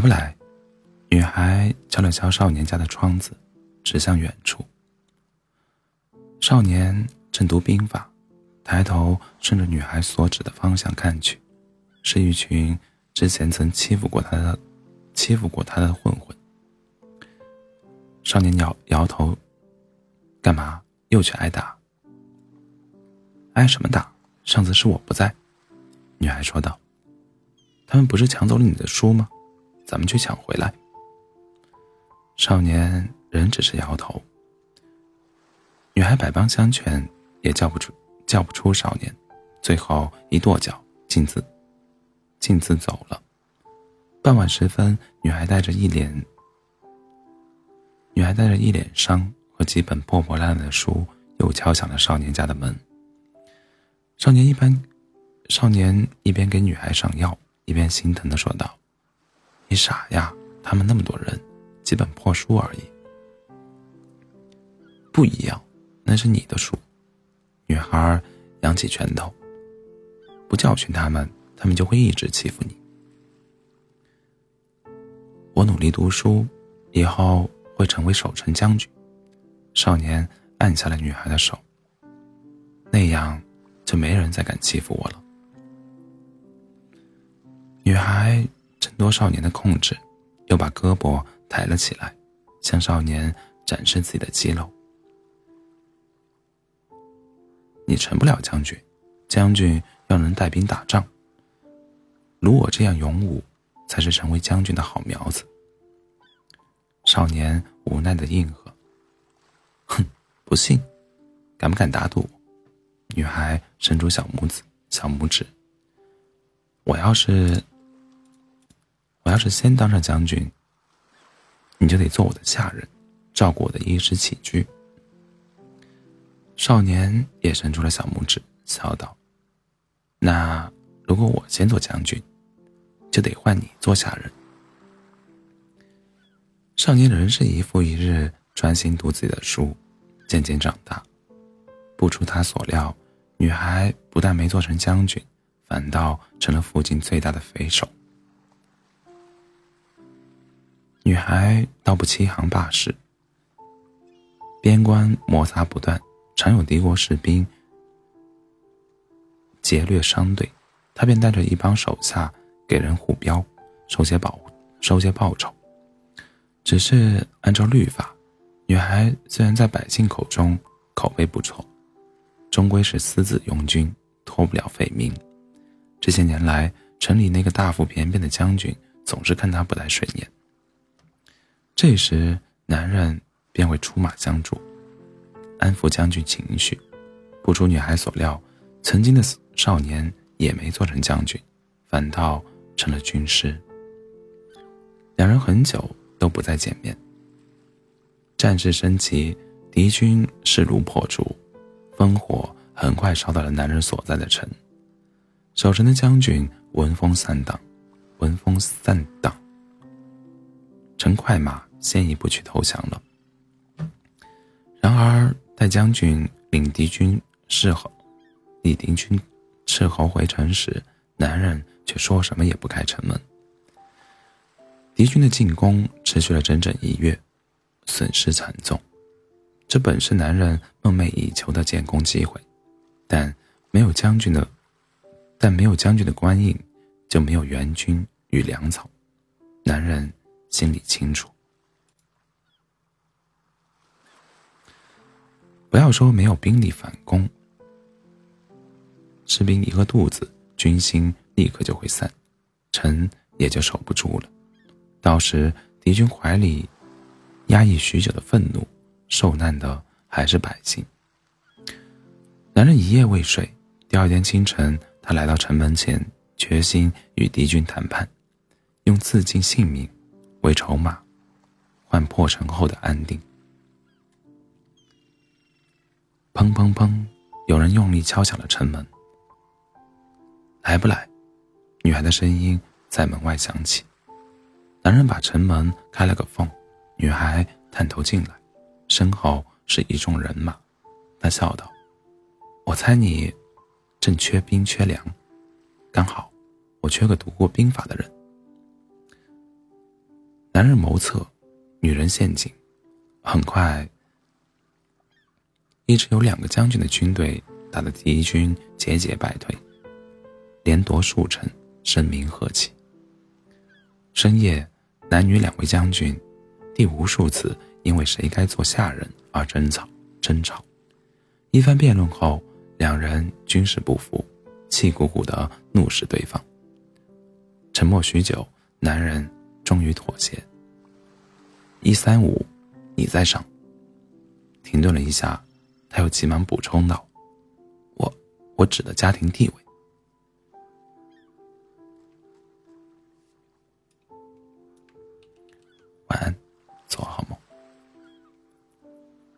来不来？女孩敲了敲少年家的窗子，指向远处。少年正读兵法，抬头顺着女孩所指的方向看去，是一群之前曾欺负过他的、欺负过他的混混。少年摇摇头：“干嘛又去挨打？挨什么打？上次是我不在。”女孩说道：“他们不是抢走了你的书吗？咱们去抢回来。”少年仍只是摇头。女孩百般相劝，也叫不出叫不出少年，最后一跺脚，径自径自走了。傍晚时分，女孩带着一脸女孩带着一脸伤和几本破破烂烂的书，又敲响了少年家的门。少年一般，少年一边给女孩上药，一边心疼的说道：“你傻呀，他们那么多人。”几本破书而已，不一样，那是你的书。女孩扬起拳头，不教训他们，他们就会一直欺负你。我努力读书，以后会成为守城将军。少年按下了女孩的手，那样就没人再敢欺负我了。女孩挣多少年的控制，又把胳膊。抬了起来，向少年展示自己的肌肉。你成不了将军，将军要能带兵打仗。如我这样勇武，才是成为将军的好苗子。少年无奈的应和：“哼，不信，敢不敢打赌？”女孩伸出小拇指，小拇指。我要是，我要是先当上将军。你就得做我的下人，照顾我的衣食起居。少年也伸出了小拇指，笑道：“那如果我先做将军，就得换你做下人。”少年仍是一复一日专心读自己的书，渐渐长大。不出他所料，女孩不但没做成将军，反倒成了附近最大的匪首。女孩倒不欺行霸市，边关摩擦不断，常有敌国士兵劫掠商队，她便带着一帮手下给人护镖，收些保收些报酬。只是按照律法，女孩虽然在百姓口中口碑不错，终归是私自拥军，脱不了匪名。这些年来，城里那个大腹便便的将军总是看她不太顺眼。这时，男人便会出马相助，安抚将军情绪。不出女孩所料，曾经的少年也没做成将军，反倒成了军师。两人很久都不再见面。战事升级，敌军势如破竹，烽火很快烧到了男人所在的城。守城的将军闻风丧胆，闻风丧胆，乘快马。先一步去投降了。然而，待将军领敌军斥候，领敌军斥候回城时，男人却说什么也不开城门。敌军的进攻持续了整整一月，损失惨重。这本是男人梦寐以求的建功机会，但没有将军的，但没有将军的官印，就没有援军与粮草。男人心里清楚。不要说没有兵力反攻，士兵一饿肚子，军心立刻就会散，城也就守不住了。到时敌军怀里压抑许久的愤怒，受难的还是百姓。男人一夜未睡，第二天清晨，他来到城门前，决心与敌军谈判，用自尽性命为筹码，换破城后的安定。砰砰砰！有人用力敲响了城门。来不来？女孩的声音在门外响起。男人把城门开了个缝，女孩探头进来，身后是一众人马。他笑道：“我猜你正缺兵缺粮，刚好我缺个读过兵法的人。”男人谋策，女人陷阱。很快，一直有两个将军的军队打得敌军节节败退，连夺数城，声名鹤起。深夜，男女两位将军，第无数次因为谁该做下人而争吵。争吵，一番辩论后，两人均是不服，气鼓鼓的怒视对方。沉默许久，男人终于妥协。一三五，你在上。停顿了一下，他又急忙补充道：“我，我指的家庭地位。”